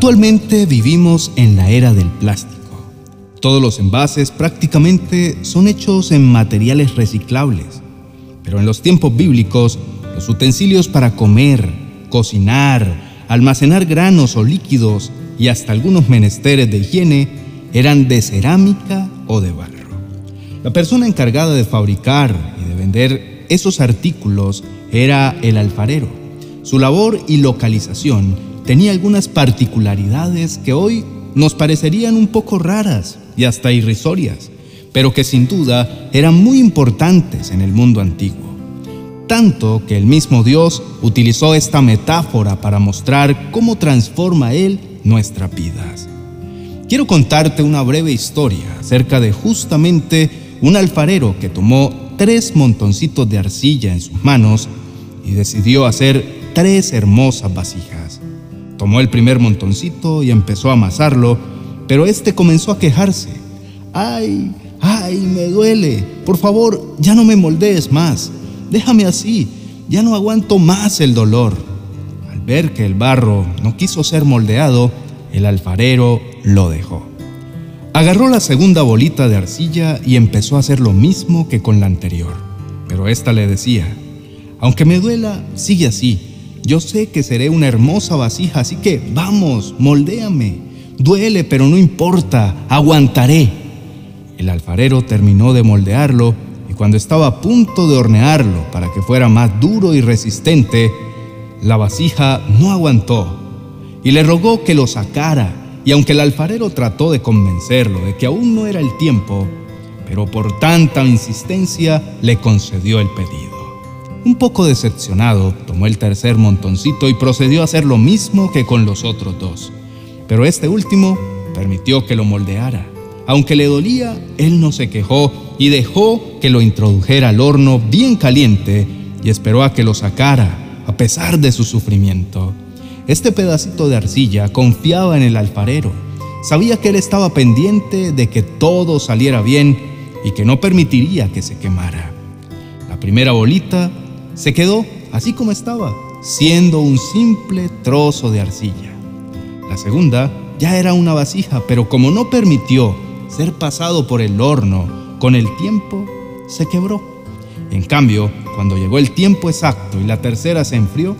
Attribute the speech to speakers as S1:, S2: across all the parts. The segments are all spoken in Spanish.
S1: Actualmente vivimos en la era del plástico. Todos los envases prácticamente son hechos en materiales reciclables, pero en los tiempos bíblicos los utensilios para comer, cocinar, almacenar granos o líquidos y hasta algunos menesteres de higiene eran de cerámica o de barro. La persona encargada de fabricar y de vender esos artículos era el alfarero. Su labor y localización tenía algunas particularidades que hoy nos parecerían un poco raras y hasta irrisorias, pero que sin duda eran muy importantes en el mundo antiguo. Tanto que el mismo Dios utilizó esta metáfora para mostrar cómo transforma Él nuestras vidas. Quiero contarte una breve historia acerca de justamente un alfarero que tomó tres montoncitos de arcilla en sus manos y decidió hacer tres hermosas vasijas. Tomó el primer montoncito y empezó a amasarlo, pero este comenzó a quejarse. ¡Ay! ¡Ay! Me duele. Por favor, ya no me moldees más. Déjame así. Ya no aguanto más el dolor. Al ver que el barro no quiso ser moldeado, el alfarero lo dejó. Agarró la segunda bolita de arcilla y empezó a hacer lo mismo que con la anterior. Pero ésta le decía, aunque me duela, sigue así. Yo sé que seré una hermosa vasija, así que vamos, moldéame. Duele, pero no importa, aguantaré. El alfarero terminó de moldearlo y cuando estaba a punto de hornearlo para que fuera más duro y resistente, la vasija no aguantó y le rogó que lo sacara y aunque el alfarero trató de convencerlo de que aún no era el tiempo, pero por tanta insistencia le concedió el pedido. Un poco decepcionado, tomó el tercer montoncito y procedió a hacer lo mismo que con los otros dos. Pero este último permitió que lo moldeara. Aunque le dolía, él no se quejó y dejó que lo introdujera al horno bien caliente y esperó a que lo sacara, a pesar de su sufrimiento. Este pedacito de arcilla confiaba en el alfarero. Sabía que él estaba pendiente de que todo saliera bien y que no permitiría que se quemara. La primera bolita se quedó así como estaba, siendo un simple trozo de arcilla. La segunda ya era una vasija, pero como no permitió ser pasado por el horno con el tiempo, se quebró. En cambio, cuando llegó el tiempo exacto y la tercera se enfrió,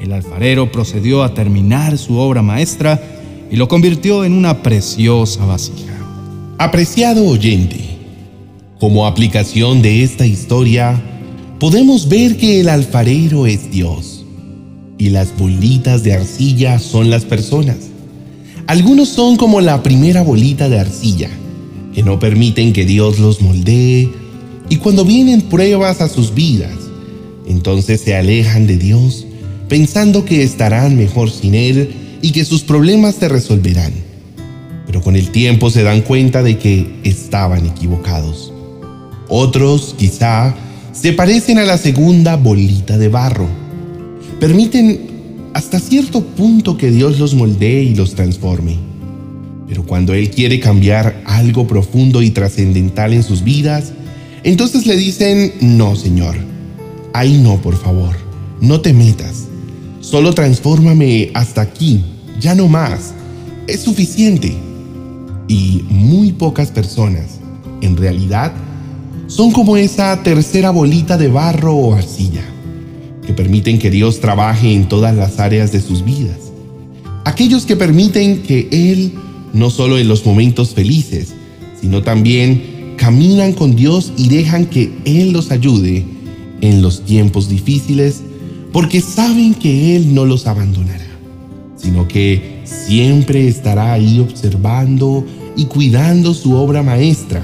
S1: el alfarero procedió a terminar su obra maestra y lo convirtió en una preciosa vasija.
S2: Apreciado oyente, como aplicación de esta historia, podemos ver que el alfarero es Dios y las bolitas de arcilla son las personas. Algunos son como la primera bolita de arcilla, que no permiten que Dios los moldee y cuando vienen pruebas a sus vidas, entonces se alejan de Dios pensando que estarán mejor sin Él y que sus problemas se resolverán. Pero con el tiempo se dan cuenta de que estaban equivocados. Otros, quizá, se parecen a la segunda bolita de barro. Permiten hasta cierto punto que Dios los moldee y los transforme. Pero cuando Él quiere cambiar algo profundo y trascendental en sus vidas, entonces le dicen, no, Señor, ahí no, por favor, no te metas. Solo transfórmame hasta aquí, ya no más. Es suficiente. Y muy pocas personas, en realidad, son como esa tercera bolita de barro o arcilla, que permiten que Dios trabaje en todas las áreas de sus vidas. Aquellos que permiten que Él, no solo en los momentos felices, sino también caminan con Dios y dejan que Él los ayude en los tiempos difíciles porque saben que Él no los abandonará, sino que siempre estará ahí observando y cuidando su obra maestra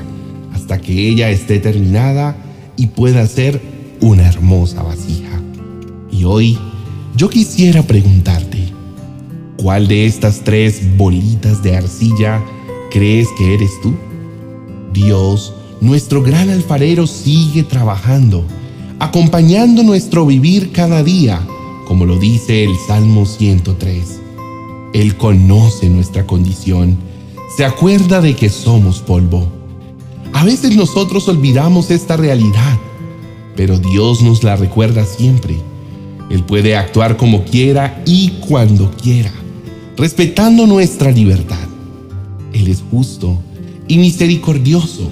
S2: hasta que ella esté terminada y pueda ser una hermosa vasija. Y hoy yo quisiera preguntarte, ¿cuál de estas tres bolitas de arcilla crees que eres tú? Dios, nuestro gran alfarero, sigue trabajando acompañando nuestro vivir cada día, como lo dice el Salmo 103. Él conoce nuestra condición, se acuerda de que somos polvo. A veces nosotros olvidamos esta realidad, pero Dios nos la recuerda siempre. Él puede actuar como quiera y cuando quiera, respetando nuestra libertad. Él es justo y misericordioso.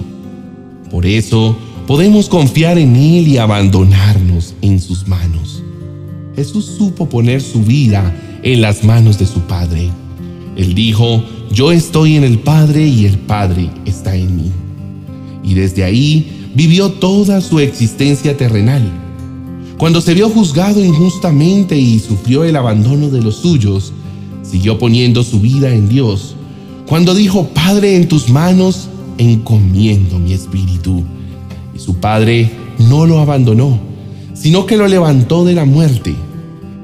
S2: Por eso podemos confiar en Él y abandonarnos en sus manos. Jesús supo poner su vida en las manos de su Padre. Él dijo, yo estoy en el Padre y el Padre está en mí. Y desde ahí vivió toda su existencia terrenal. Cuando se vio juzgado injustamente y sufrió el abandono de los suyos, siguió poniendo su vida en Dios. Cuando dijo, Padre, en tus manos encomiendo mi espíritu. Y su Padre no lo abandonó, sino que lo levantó de la muerte.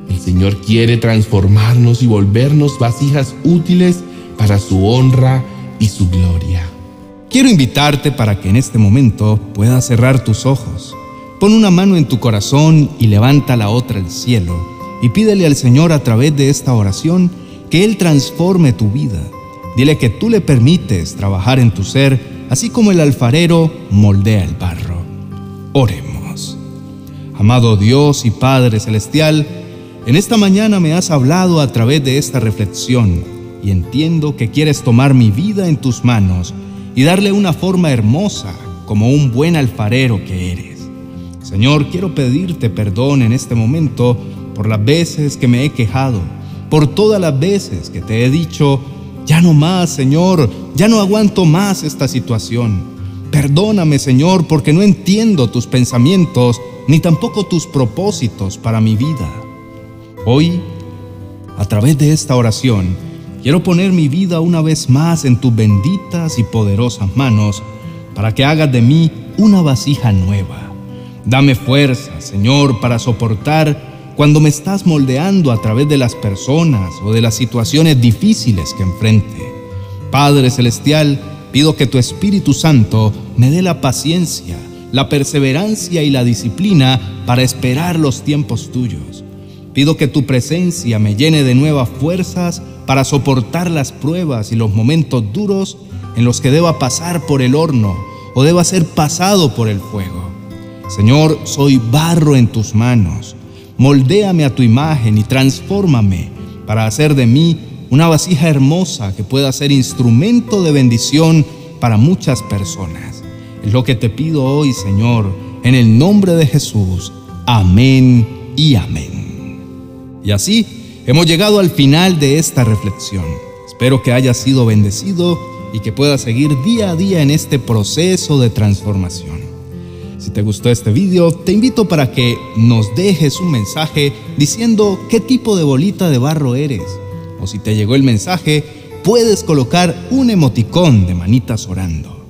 S2: El Señor quiere transformarnos y volvernos vasijas útiles para su honra y su gloria.
S1: Quiero invitarte para que en este momento puedas cerrar tus ojos. Pon una mano en tu corazón y levanta la otra al cielo y pídele al Señor a través de esta oración que Él transforme tu vida. Dile que tú le permites trabajar en tu ser, así como el alfarero moldea el barro. Oremos. Amado Dios y Padre Celestial, en esta mañana me has hablado a través de esta reflexión y entiendo que quieres tomar mi vida en tus manos y darle una forma hermosa como un buen alfarero que eres. Señor, quiero pedirte perdón en este momento por las veces que me he quejado por todas las veces que te he dicho, ya no más, Señor, ya no aguanto más esta situación. Perdóname, Señor, porque no entiendo tus pensamientos ni tampoco tus propósitos para mi vida. Hoy, a través de esta oración, quiero poner mi vida una vez más en tus benditas y poderosas manos para que hagas de mí una vasija nueva. Dame fuerza, Señor, para soportar cuando me estás moldeando a través de las personas o de las situaciones difíciles que enfrente. Padre Celestial, pido que tu Espíritu Santo me dé la paciencia, la perseverancia y la disciplina para esperar los tiempos tuyos. Pido que tu presencia me llene de nuevas fuerzas para soportar las pruebas y los momentos duros en los que deba pasar por el horno o deba ser pasado por el fuego. Señor, soy barro en tus manos moldéame a tu imagen y transfórmame para hacer de mí una vasija hermosa que pueda ser instrumento de bendición para muchas personas. Es lo que te pido hoy, Señor, en el nombre de Jesús. Amén y amén. Y así hemos llegado al final de esta reflexión. Espero que hayas sido bendecido y que puedas seguir día a día en este proceso de transformación. Si te gustó este video, te invito para que nos dejes un mensaje diciendo qué tipo de bolita de barro eres. O si te llegó el mensaje, puedes colocar un emoticón de manitas orando.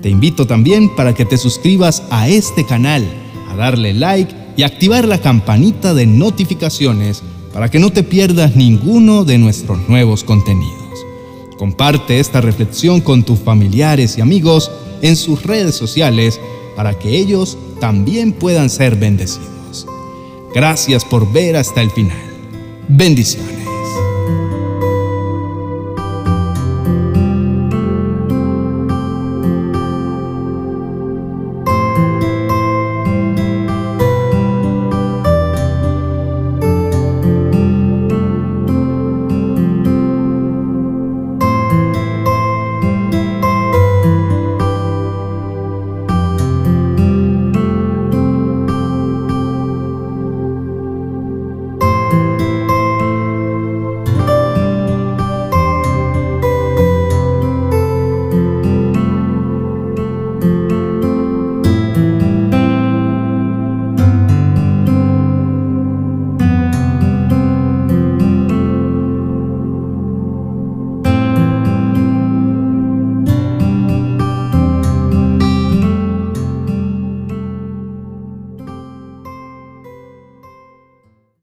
S1: Te invito también para que te suscribas a este canal, a darle like y activar la campanita de notificaciones para que no te pierdas ninguno de nuestros nuevos contenidos. Comparte esta reflexión con tus familiares y amigos en sus redes sociales para que ellos también puedan ser bendecidos. Gracias por ver hasta el final. Bendiciones.